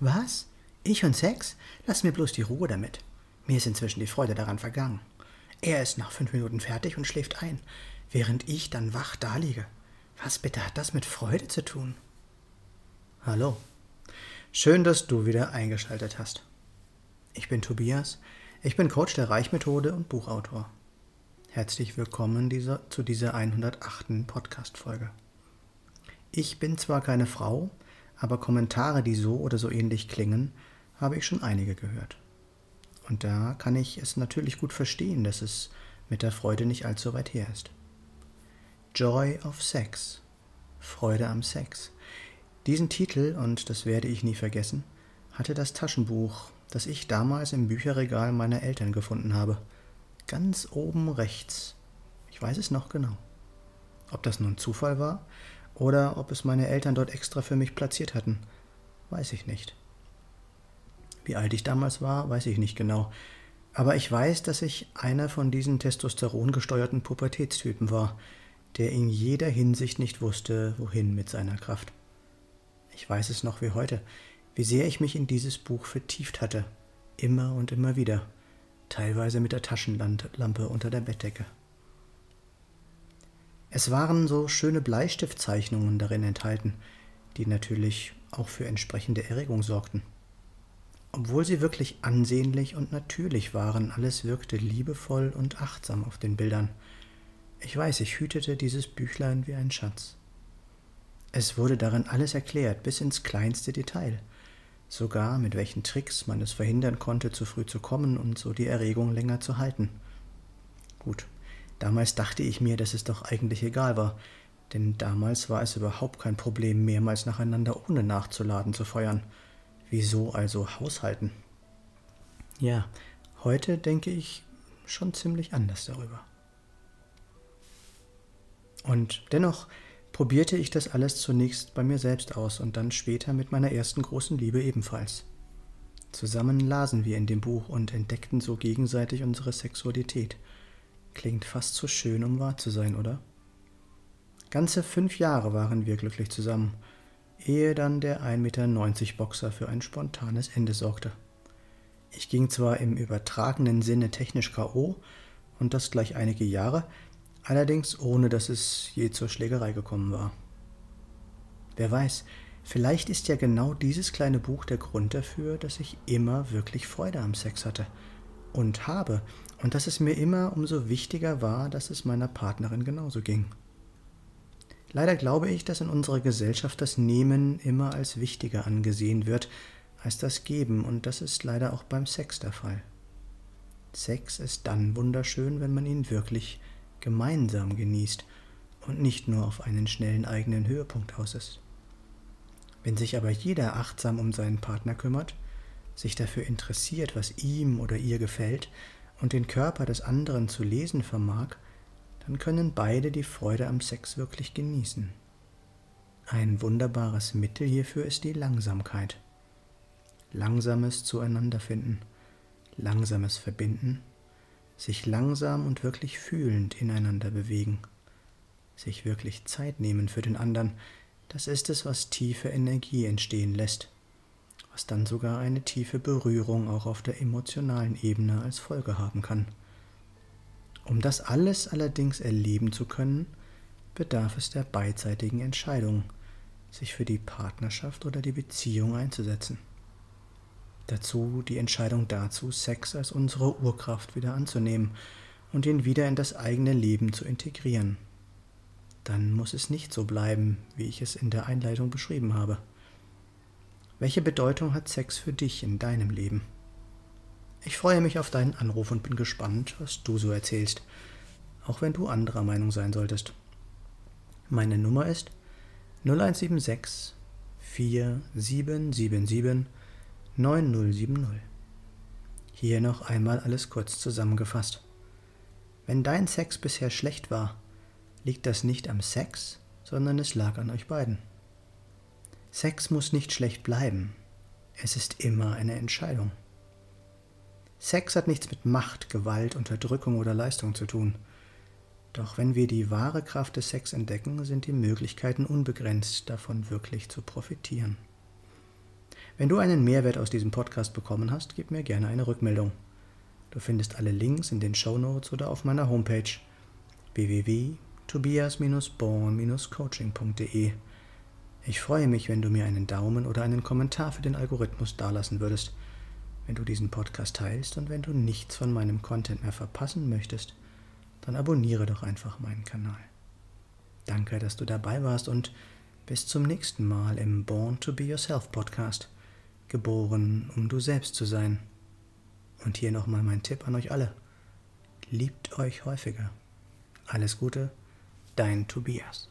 Was? Ich und Sex? Lass mir bloß die Ruhe damit. Mir ist inzwischen die Freude daran vergangen. Er ist nach fünf Minuten fertig und schläft ein, während ich dann wach daliege. Was bitte hat das mit Freude zu tun? Hallo. Schön, dass du wieder eingeschaltet hast. Ich bin Tobias, ich bin Coach der Reichmethode und Buchautor. Herzlich willkommen dieser, zu dieser 108. Podcast-Folge. Ich bin zwar keine Frau, aber Kommentare, die so oder so ähnlich klingen, habe ich schon einige gehört. Und da kann ich es natürlich gut verstehen, dass es mit der Freude nicht allzu weit her ist. Joy of Sex. Freude am Sex. Diesen Titel, und das werde ich nie vergessen, hatte das Taschenbuch, das ich damals im Bücherregal meiner Eltern gefunden habe. Ganz oben rechts. Ich weiß es noch genau. Ob das nun Zufall war oder ob es meine Eltern dort extra für mich platziert hatten, weiß ich nicht. Wie alt ich damals war, weiß ich nicht genau. Aber ich weiß, dass ich einer von diesen testosterongesteuerten Pubertätstypen war, der in jeder Hinsicht nicht wusste, wohin mit seiner Kraft. Ich weiß es noch wie heute, wie sehr ich mich in dieses Buch vertieft hatte, immer und immer wieder, teilweise mit der Taschenlampe unter der Bettdecke. Es waren so schöne Bleistiftzeichnungen darin enthalten, die natürlich auch für entsprechende Erregung sorgten. Obwohl sie wirklich ansehnlich und natürlich waren, alles wirkte liebevoll und achtsam auf den Bildern. Ich weiß, ich hütete dieses Büchlein wie ein Schatz. Es wurde darin alles erklärt, bis ins kleinste Detail. Sogar mit welchen Tricks man es verhindern konnte, zu früh zu kommen und so die Erregung länger zu halten. Gut, damals dachte ich mir, dass es doch eigentlich egal war, denn damals war es überhaupt kein Problem, mehrmals nacheinander ohne nachzuladen zu feuern. Wieso also haushalten? Ja, heute denke ich schon ziemlich anders darüber. Und dennoch probierte ich das alles zunächst bei mir selbst aus und dann später mit meiner ersten großen Liebe ebenfalls. Zusammen lasen wir in dem Buch und entdeckten so gegenseitig unsere Sexualität. Klingt fast zu schön, um wahr zu sein, oder? Ganze fünf Jahre waren wir glücklich zusammen, ehe dann der 1,90 Meter Boxer für ein spontanes Ende sorgte. Ich ging zwar im übertragenen Sinne technisch K.O. und das gleich einige Jahre, allerdings ohne dass es je zur Schlägerei gekommen war. Wer weiß, vielleicht ist ja genau dieses kleine Buch der Grund dafür, dass ich immer wirklich Freude am Sex hatte und habe und dass es mir immer umso wichtiger war, dass es meiner Partnerin genauso ging. Leider glaube ich, dass in unserer Gesellschaft das Nehmen immer als wichtiger angesehen wird als das Geben, und das ist leider auch beim Sex der Fall. Sex ist dann wunderschön, wenn man ihn wirklich gemeinsam genießt und nicht nur auf einen schnellen eigenen Höhepunkt aus ist. Wenn sich aber jeder achtsam um seinen Partner kümmert, sich dafür interessiert, was ihm oder ihr gefällt und den Körper des anderen zu lesen vermag, dann können beide die Freude am Sex wirklich genießen. Ein wunderbares Mittel hierfür ist die Langsamkeit. Langsames Zueinanderfinden, langsames Verbinden sich langsam und wirklich fühlend ineinander bewegen, sich wirklich Zeit nehmen für den anderen, das ist es, was tiefe Energie entstehen lässt, was dann sogar eine tiefe Berührung auch auf der emotionalen Ebene als Folge haben kann. Um das alles allerdings erleben zu können, bedarf es der beidseitigen Entscheidung, sich für die Partnerschaft oder die Beziehung einzusetzen. Dazu die Entscheidung dazu, Sex als unsere Urkraft wieder anzunehmen und ihn wieder in das eigene Leben zu integrieren. Dann muss es nicht so bleiben, wie ich es in der Einleitung beschrieben habe. Welche Bedeutung hat Sex für dich in deinem Leben? Ich freue mich auf deinen Anruf und bin gespannt, was du so erzählst, auch wenn du anderer Meinung sein solltest. Meine Nummer ist 0176 4777 9070. Hier noch einmal alles kurz zusammengefasst. Wenn dein Sex bisher schlecht war, liegt das nicht am Sex, sondern es lag an euch beiden. Sex muss nicht schlecht bleiben. Es ist immer eine Entscheidung. Sex hat nichts mit Macht, Gewalt, Unterdrückung oder Leistung zu tun. Doch wenn wir die wahre Kraft des Sex entdecken, sind die Möglichkeiten unbegrenzt, davon wirklich zu profitieren. Wenn du einen Mehrwert aus diesem Podcast bekommen hast, gib mir gerne eine Rückmeldung. Du findest alle Links in den Show Notes oder auf meiner Homepage www.tobias-born-coaching.de. Ich freue mich, wenn du mir einen Daumen oder einen Kommentar für den Algorithmus dalassen würdest, wenn du diesen Podcast teilst und wenn du nichts von meinem Content mehr verpassen möchtest, dann abonniere doch einfach meinen Kanal. Danke, dass du dabei warst und bis zum nächsten Mal im Born to Be Yourself Podcast. Geboren, um du selbst zu sein. Und hier nochmal mein Tipp an euch alle. Liebt euch häufiger. Alles Gute, dein Tobias.